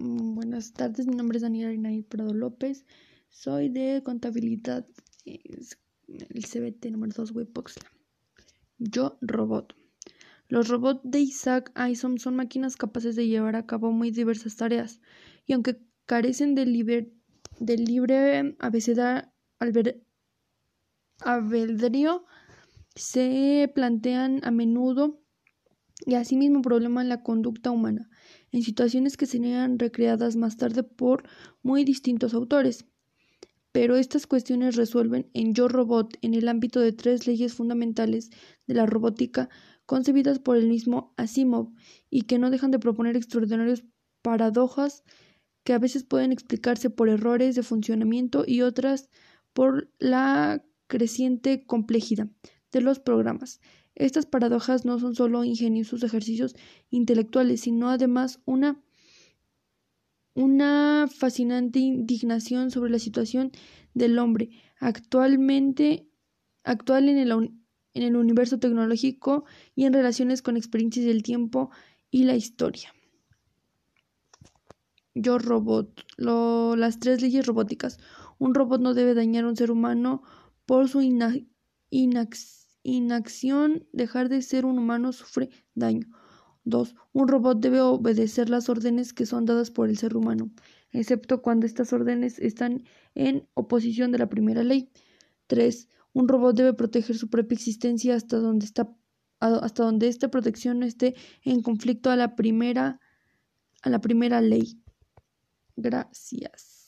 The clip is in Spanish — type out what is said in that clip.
Mm, buenas tardes, mi nombre es Daniela Inaid Prado López, soy de contabilidad, el CBT número 2, Webboxla. Yo, robot. Los robots de Isaac Asimov son máquinas capaces de llevar a cabo muy diversas tareas, y aunque carecen de libre albedrío, se plantean a menudo y asimismo problema en la conducta humana en situaciones que serían recreadas más tarde por muy distintos autores. Pero estas cuestiones resuelven en Yo Robot en el ámbito de tres leyes fundamentales de la robótica concebidas por el mismo Asimov y que no dejan de proponer extraordinarias paradojas que a veces pueden explicarse por errores de funcionamiento y otras por la creciente complejidad de los programas. Estas paradojas no son solo ingeniosos ejercicios intelectuales, sino además una, una fascinante indignación sobre la situación del hombre actualmente actual en el, en el universo tecnológico y en relaciones con experiencias del tiempo y la historia. Yo robot. las tres leyes robóticas. Un robot no debe dañar a un ser humano por su inacción inacción, dejar de ser un humano sufre daño. 2. Un robot debe obedecer las órdenes que son dadas por el ser humano, excepto cuando estas órdenes están en oposición de la primera ley. 3. Un robot debe proteger su propia existencia hasta donde está hasta donde esta protección no esté en conflicto a la primera a la primera ley. Gracias.